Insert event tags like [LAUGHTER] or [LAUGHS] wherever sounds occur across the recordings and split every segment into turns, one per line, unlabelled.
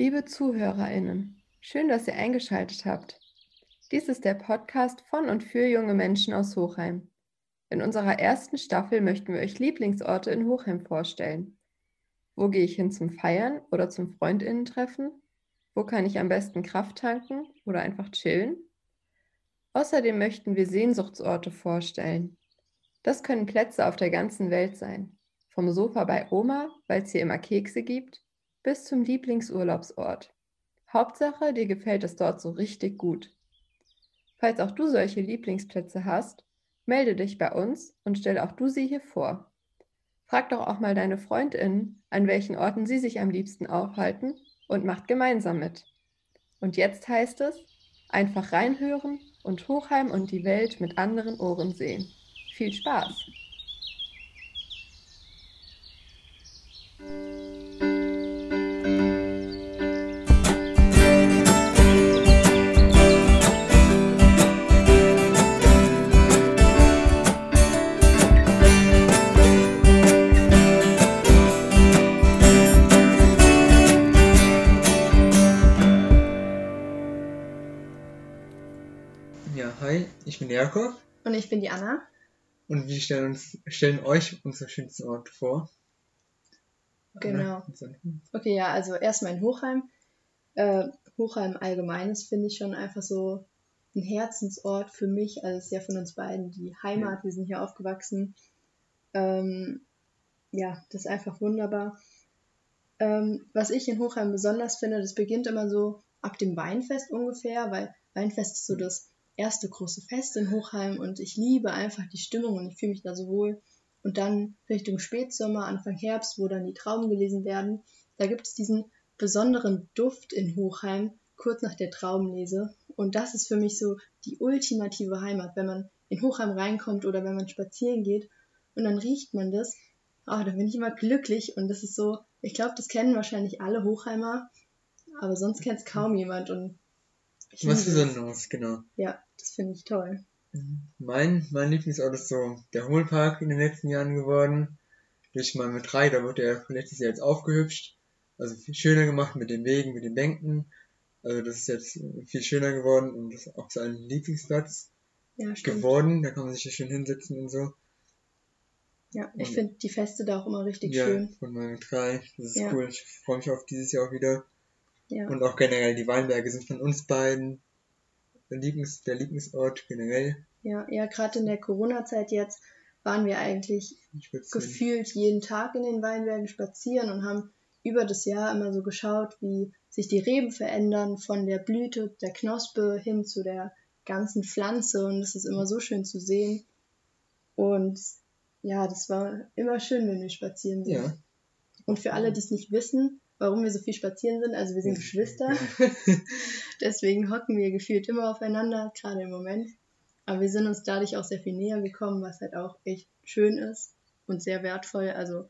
Liebe ZuhörerInnen, schön, dass ihr eingeschaltet habt. Dies ist der Podcast von und für junge Menschen aus Hochheim. In unserer ersten Staffel möchten wir euch Lieblingsorte in Hochheim vorstellen. Wo gehe ich hin zum Feiern oder zum Freundinnen-Treffen? Wo kann ich am besten Kraft tanken oder einfach chillen? Außerdem möchten wir Sehnsuchtsorte vorstellen. Das können Plätze auf der ganzen Welt sein. Vom Sofa bei Oma, weil es hier immer Kekse gibt, bis zum Lieblingsurlaubsort. Hauptsache, dir gefällt es dort so richtig gut. Falls auch du solche Lieblingsplätze hast, melde dich bei uns und stell auch du sie hier vor. Frag doch auch mal deine Freundinnen, an welchen Orten sie sich am liebsten aufhalten und macht gemeinsam mit. Und jetzt heißt es, einfach reinhören und Hochheim und die Welt mit anderen Ohren sehen. Viel Spaß!
Ich bin Jakob
Und ich bin die Anna.
und wir stellen, uns, stellen euch unsere schönsten Orte vor.
Genau. Okay, ja, also erstmal in Hochheim. Äh, Hochheim allgemeines finde ich schon einfach so ein Herzensort für mich. Also es ist ja von uns beiden die Heimat. Wir sind hier aufgewachsen. Ähm, ja, das ist einfach wunderbar. Ähm, was ich in Hochheim besonders finde, das beginnt immer so ab dem Weinfest ungefähr, weil Weinfest ist so das erste große Fest in Hochheim und ich liebe einfach die Stimmung und ich fühle mich da so wohl. Und dann Richtung Spätsommer, Anfang Herbst, wo dann die Trauben gelesen werden, da gibt es diesen besonderen Duft in Hochheim, kurz nach der Traubenlese. Und das ist für mich so die ultimative Heimat, wenn man in Hochheim reinkommt oder wenn man spazieren geht und dann riecht man das. Oh, da bin ich immer glücklich und das ist so, ich glaube, das kennen wahrscheinlich alle Hochheimer, aber sonst kennt es kaum jemand und ich
Was. Besonderes, genau.
Ja, das finde ich toll.
Mein, mein Lieblingsort ist so der Hohlpark in den letzten Jahren geworden. Durch Malmö 3, da wurde er letztes Jahr jetzt aufgehübscht. Also viel schöner gemacht mit den Wegen, mit den Bänken. Also das ist jetzt viel schöner geworden und das ist auch sein Lieblingsplatz
Ja,
geworden. Da kann man sich ja schön hinsetzen und so.
Ja, ich finde die Feste da auch immer richtig
ja,
schön.
von Malmö 3. Das ist
Ja.
cool. Ich freue mich auf dieses Jahr auch wieder.
Ja.
Und auch generell, die Weinberge sind von uns beiden der, Lieblings, der Lieblingsort generell.
Ja, ja, gerade in der Corona-Zeit jetzt waren wir eigentlich gefühlt jeden Tag in den Weinbergen spazieren und haben über das Jahr immer so geschaut, wie sich die Reben verändern von der Blüte, der Knospe hin zu der ganzen Pflanze und das ist immer so schön zu sehen. Und ja, das war immer schön, wenn wir spazieren sind.
Ja.
Und für alle, die es nicht wissen, warum wir so viel spazieren sind, also wir sind Geschwister, [LAUGHS] deswegen hocken wir gefühlt immer aufeinander, gerade im Moment. Aber wir sind uns dadurch auch sehr viel näher gekommen, was halt auch echt schön ist und sehr wertvoll. Also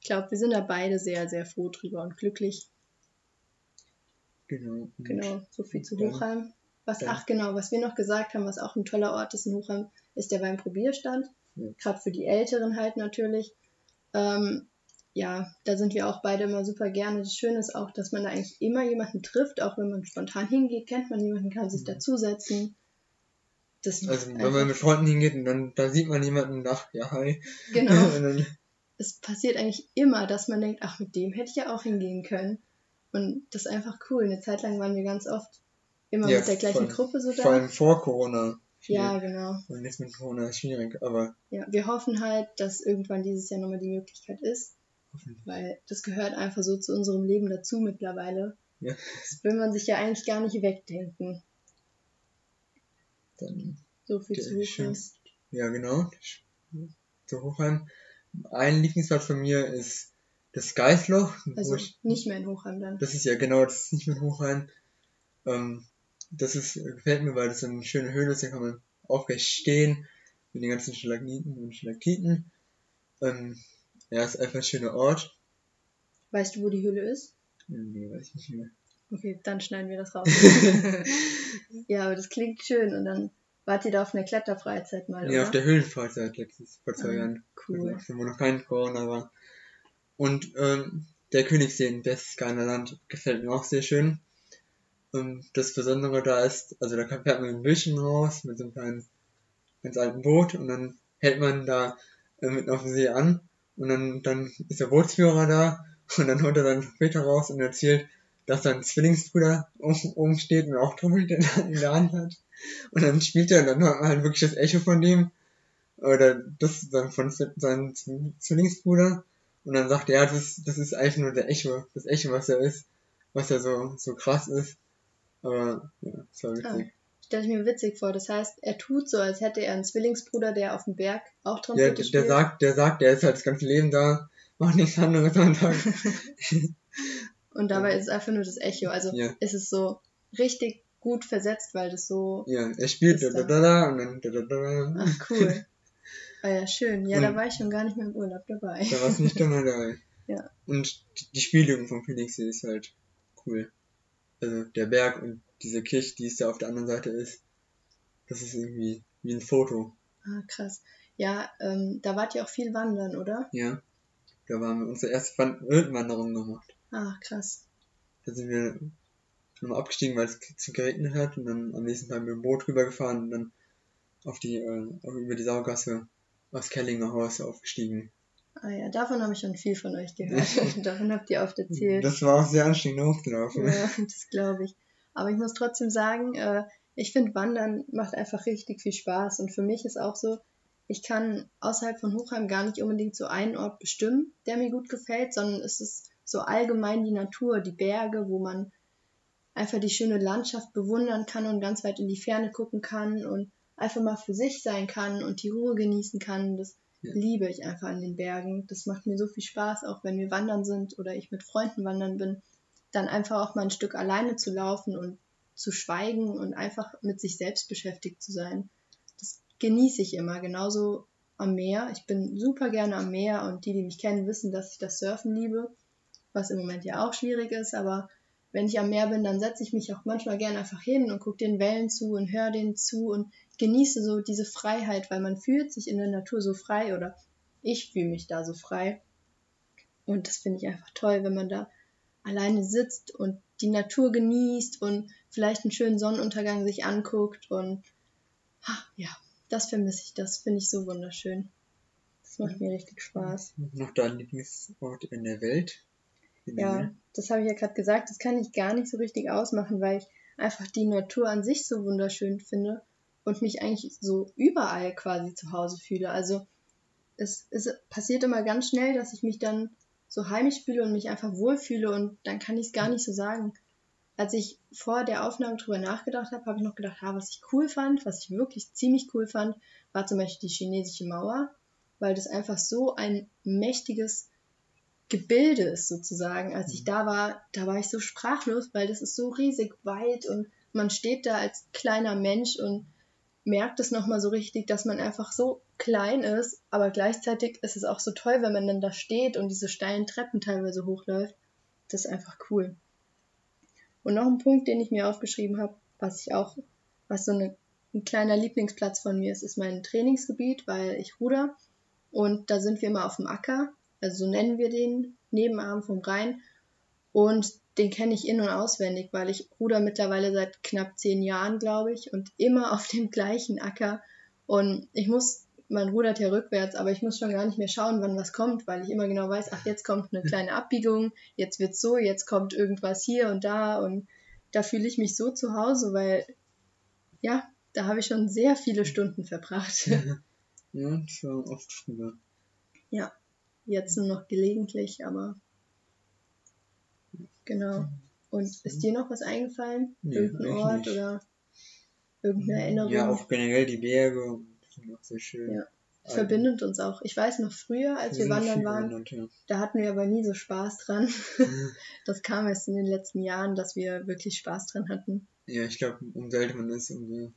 ich glaube, wir sind da beide sehr, sehr froh drüber und glücklich.
Genau.
Genau, so viel zu
Ja.
Hochheim. Was,
Ja.
ach genau, was wir noch gesagt haben, was auch ein toller Ort ist in Hochheim, ist der Weinprobierstand.
Ja.
Gerade für die Älteren halt natürlich. Ähm, ja, da sind wir auch beide immer super gerne. Das Schöne ist auch, dass man da eigentlich immer jemanden trifft, auch wenn man spontan hingeht, kennt man jemanden, kann sich
Mhm.
dazusetzen. Das
Also wenn man mit Freunden hingeht und dann, dann sieht man jemanden nach, ja hi.
Genau. [LAUGHS]
dann,
es passiert eigentlich immer, dass man denkt, ach, mit dem hätte ich ja auch hingehen können. Und das ist einfach cool. Eine Zeit lang waren wir ganz oft immer
Ja,
mit der gleichen
vor allem-
Gruppe so
vor
da.
allem vor Corona. viel.
Ja, genau.
Und jetzt mit Corona ist schwierig, aber
Ja, wir hoffen halt, dass irgendwann dieses Jahr nochmal die Möglichkeit ist. Weil das gehört einfach so zu unserem Leben dazu mittlerweile.
Ja.
Das will man sich ja eigentlich gar nicht wegdenken.
Dann
So viel zu Hochheim.
ja genau, zu Hochheim. Ein Lieblingsplatz von mir ist das Geisloch, wo
Also
ich,
nicht mehr in Hochheim dann.
das ist ja genau, das ist nicht mit Hochheim. Ähm, das ist, gefällt mir, weil das so eine schöne Höhle ist, da kann man aufrecht stehen, mit den ganzen Stalagniten und Stalaktiten. Ähm, ja, ist einfach ein schöner Ort.
Weißt du, wo die Höhle ist?
Nee, weiß ich nicht mehr.
Okay, dann schneiden wir das raus. [LAUGHS] [LAUGHS] ja, aber das klingt schön und dann wart ihr da auf einer Kletterfreizeit mal,
Ja,
oder?
auf der Höhlenfreizeit letztes, vor zwei
Ah,
Jahren.
Cool.
Also, wo noch kein Corona war. Und ähm, der Königssee in Berchtesgadener Land gefällt mir auch sehr schön. Und das Besondere da ist, also da fährt man ein Bildschirm raus mit so einem kleinen, ganz alten Boot und dann hält man da äh, mitten auf dem See an und dann, dann ist der Bootsführer da und dann holt er dann später raus und erzählt, dass sein Zwillingsbruder oben steht und auch Trommel in der Hand hat. Und dann spielt er dann halt wirklich das Echo von dem. Oder das dann von seinem Zwillingsbruder. Und dann sagt er, ja, das, das ist einfach nur der Echo, das Echo, was er ist, was er so, so krass ist. Aber, ja, das war witzig.
Stelle ich mir witzig vor. Das heißt, er tut so, als hätte er einen Zwillingsbruder, der auf dem Berg auch
Trompete ja, der, spielt. Der sagt, der sagt, der ist halt das ganze Leben da, macht nichts anderes am Tag. [LAUGHS]
Und dabei ja. ist es einfach nur das Echo. Also ja. ist es so richtig gut versetzt, weil das so.
Ja, er spielt da, da, da, da und dann da, da, da.
Ach, cool. [LAUGHS] Ah ja, schön. Ja, und da war ich schon gar nicht mehr im Urlaub dabei.
Da warst du nicht immer dabei. [LAUGHS]
ja.
Und die Spielung vom Phoenixsee ist halt cool. Also der Berg und diese Kirche, die es da auf der anderen Seite ist, das ist irgendwie wie ein Foto.
Ah, krass. Ja, ähm, da wart ihr auch viel wandern, oder?
Ja. Da waren wir unsere erste Wildwanderung gemacht.
Ach, krass.
Da sind wir nochmal abgestiegen, weil es zu geregnet hat und dann am nächsten Tag mit dem Boot rübergefahren und dann auf die, äh, über die Saugasse aus Kellinger Haus aufgestiegen.
Ah ja, davon habe ich schon viel von euch gehört. [LAUGHS] davon habt ihr oft erzählt.
Das war auch sehr anstrengend hochgelaufen.
Ja, das glaube ich. Aber ich muss trotzdem sagen, äh, ich finde Wandern macht einfach richtig viel Spaß und für mich ist auch so, ich kann außerhalb von Hochheim gar nicht unbedingt so einen Ort bestimmen, der mir gut gefällt, sondern es ist so allgemein die Natur, die Berge, wo man einfach die schöne Landschaft bewundern kann und ganz weit in die Ferne gucken kann und einfach mal für sich sein kann und die Ruhe genießen kann. Das ja. liebe ich einfach an den Bergen. Das macht mir so viel Spaß, auch wenn wir wandern sind oder ich mit Freunden wandern bin, dann einfach auch mal ein Stück alleine zu laufen und zu schweigen und einfach mit sich selbst beschäftigt zu sein. Das genieße ich immer, genauso am Meer. Ich bin super gerne am Meer und die, die mich kennen, wissen, dass ich das Surfen liebe was im Moment ja auch schwierig ist, aber wenn ich am Meer bin, dann setze ich mich auch manchmal gerne einfach hin und gucke den Wellen zu und höre denen zu und genieße so diese Freiheit, weil man fühlt sich in der Natur so frei oder ich fühle mich da so frei. Und das finde ich einfach toll, wenn man da alleine sitzt und die Natur genießt und vielleicht einen schönen Sonnenuntergang sich anguckt und ach, ja, das vermisse ich, das finde ich so wunderschön. Das macht mir richtig Spaß.
Noch dein Lieblingsort in der Welt?
Ja, das habe ich ja gerade gesagt. Das kann ich gar nicht so richtig ausmachen, weil ich einfach die Natur an sich so wunderschön finde und mich eigentlich so überall quasi zu Hause fühle. Also es, es passiert immer ganz schnell, dass ich mich dann so heimisch fühle und mich einfach wohlfühle und dann kann ich es gar nicht so sagen. Als ich vor der Aufnahme drüber nachgedacht habe, habe ich noch gedacht, ah, was ich cool fand, was ich wirklich ziemlich cool fand, war zum Beispiel die chinesische Mauer, weil das einfach so ein mächtiges Gebilde ist sozusagen. Als ich mhm. da war, da war ich so sprachlos, weil das ist so riesig weit und man steht da als kleiner Mensch und merkt es nochmal so richtig, dass man einfach so klein ist, aber gleichzeitig ist es auch so toll, wenn man dann da steht und diese steilen Treppen teilweise hochläuft. Das ist einfach cool. Und noch ein Punkt, den ich mir aufgeschrieben habe, was ich auch, was so eine, ein kleiner Lieblingsplatz von mir ist, ist mein Trainingsgebiet, weil ich ruder und da sind wir immer auf dem Acker also so nennen wir den, Nebenarm vom Rhein. Und den kenne ich in- und auswendig, weil ich ruder mittlerweile seit knapp zehn Jahren, glaube ich, und immer [LAUGHS] auf dem gleichen Acker. Und ich muss, man rudert ja rückwärts, aber ich muss schon gar nicht mehr schauen, wann was kommt, weil ich immer genau weiß, ach, jetzt kommt eine [LAUGHS] kleine Abbiegung, jetzt wird's so, jetzt kommt irgendwas hier und da und da fühle ich mich so zu Hause, weil, ja, da habe ich schon sehr viele Stunden verbracht.
Ja, [LAUGHS] war oft früher.
Ja, Jetzt nur noch gelegentlich, aber genau. Und ist dir noch was eingefallen? Nee, Irgendein Ort nicht. oder irgendeine Erinnerung?
Ja, auch generell die Berge sind auch sehr schön. Ja.
Es verbindet uns auch. Ich weiß noch früher, als wir, wir wandern waren, wandert, ja. da hatten wir aber nie so Spaß dran. [LAUGHS] das kam erst in den letzten Jahren, dass wir wirklich Spaß dran hatten.
Ja, ich glaube, umso älter man ist, umso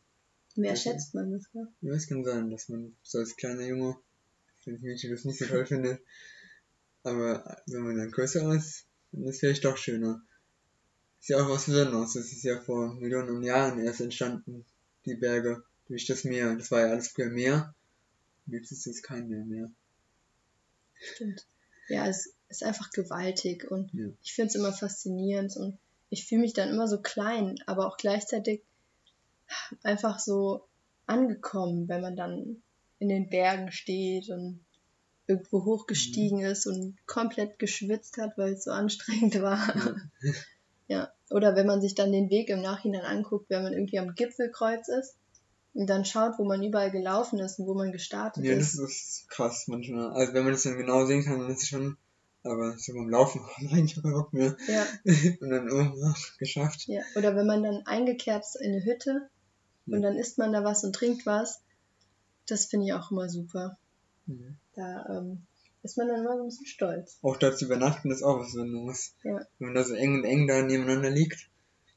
mehr schätzt man das, ja?
Ja, es kann sein, dass man so als kleiner Junge wenn ich Mädchen das nicht so toll finde. Aber wenn man dann größer ist, ist es vielleicht doch schöner. Ist ja auch was Besonderes. Das ist ja vor Millionen Jahren erst entstanden, die Berge durch das Meer. Das war ja alles früher Meer. Und jetzt ist es kein Meer mehr.
Stimmt. Ja, es ist einfach gewaltig und
Ja.
ich finde es immer faszinierend und ich fühle mich dann immer so klein, aber auch gleichzeitig einfach so angekommen, wenn man dann in den Bergen steht und irgendwo hochgestiegen ist und komplett geschwitzt hat, weil es so anstrengend war. [LAUGHS] Ja. Oder wenn man sich dann den Weg im Nachhinein anguckt, wenn man irgendwie am Gipfelkreuz ist und dann schaut, wo man überall gelaufen ist und wo man gestartet
Ja, das
ist.
ist krass manchmal. Also wenn man das dann genau sehen kann, dann ist es schon, aber so beim Laufen, oh nein, ich hab keinen Bock mehr.
Ja, [LAUGHS]
Und dann, oh, ach, geschafft.
ja. Oder wenn man dann eingekehrt ist in eine Hütte
Ja.
und dann isst man da was und trinkt was. Das finde ich auch immer super.
Mhm.
Da ähm, ist man dann immer so ein bisschen stolz.
Auch da zu übernachten ist auch was Besonderes.
Ja.
Wenn man da so eng und eng da nebeneinander liegt,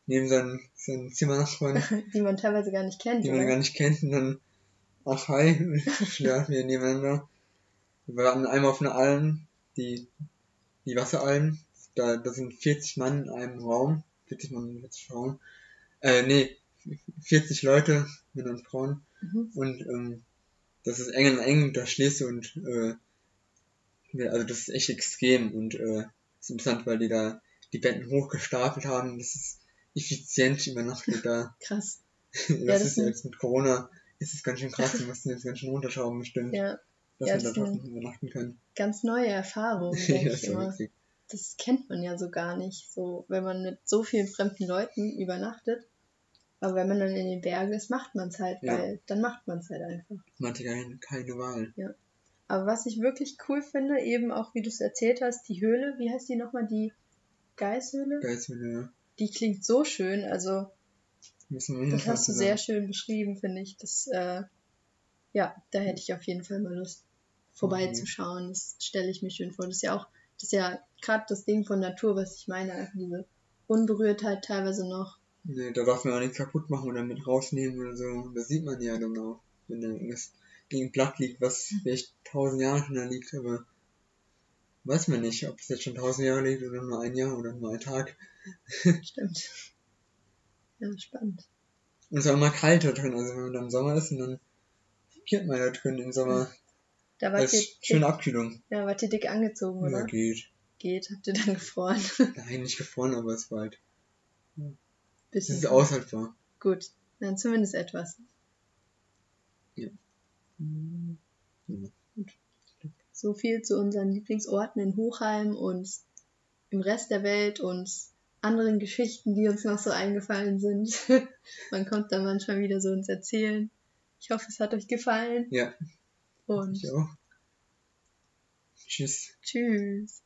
neben seinen, seinen Zimmernachbarn, [LAUGHS]
Die man teilweise gar nicht kennt.
die man
oder?
gar nicht kennt, und dann, ach hi, [LAUGHS] schlafen wir nebeneinander. Wir waren einmal auf einer Alm, die, die Wasseralm, da, da sind 40 Mann in einem Raum, 40 Mann, 40 Frauen, äh, nee, 40 Leute, Männer und Frauen,
Mhm.
und, ähm, das ist eng und eng, da schläfst du und, äh, ja, also das ist echt extrem und, äh, ist interessant, weil die da die Betten hochgestapelt haben, das ist effizient übernachtet da. [LAUGHS]
Krass.
Das,
das
ist
sind-
jetzt mit Corona ist es ganz schön krass, wir mussten jetzt ganz schön runterschrauben bestimmt,
Ja,
dass
ja,
man da
das sind-
trotzdem übernachten kann.
ganz neue Erfahrungen, [LAUGHS]
Ja,
denke
das
ich
ja
immer.
witzig.
Das kennt man ja so gar nicht, so wenn man mit so vielen fremden Leuten übernachtet. Aber wenn man dann in den Bergen ist, macht man es halt,
Ja.
weil dann macht man es halt einfach.
Man hatte keine, keine Wahl.
Aber was ich wirklich cool finde, eben auch wie du es erzählt hast, die Höhle, wie heißt die nochmal, die Geishöhle?
Geisthöhle,
Die klingt so schön, also
müssen wir
das hast du sehr schön beschrieben, finde ich. Das, äh, ja, da hätte ich auf jeden Fall mal Lust, vorbeizuschauen. Das stelle ich mir schön vor. Das ist ja auch, das ist ja gerade das Ding von Natur, was ich meine, einfach diese Unberührtheit teilweise noch.
Nee, da darf man auch nichts kaputt machen oder mit rausnehmen oder so. Das sieht man ja dann auch, wenn da irgendwas gegen Blatt liegt, was vielleicht tausend Jahre schon da liegt, aber weiß man nicht, ob es jetzt schon tausend Jahre liegt oder nur ein Jahr oder nur ein Tag. [LAUGHS]
Stimmt. Ja, spannend.
Und es ist auch immer kalt da drin, also wenn man da im Sommer ist und dann friert man da drin im Sommer.
Da ihr,
ist schöne Abkühlung.
ja, wart ihr dick angezogen,
Ja,
oder?
geht.
Geht, habt ihr dann gefroren?
Nein, nicht gefroren, aber es war halt. Es
Bisschen.
ist aushaltbar.
Gut, dann zumindest etwas.
Mhm. Ja.
So viel zu unseren Lieblingsorten in Hochheim und im Rest der Welt und anderen Geschichten, die uns noch so eingefallen sind. [LAUGHS] Man kommt dann manchmal wieder so ins Erzählen. Ich hoffe, es hat euch gefallen
Ja,
und
ich auch. Tschüss.
tschüss.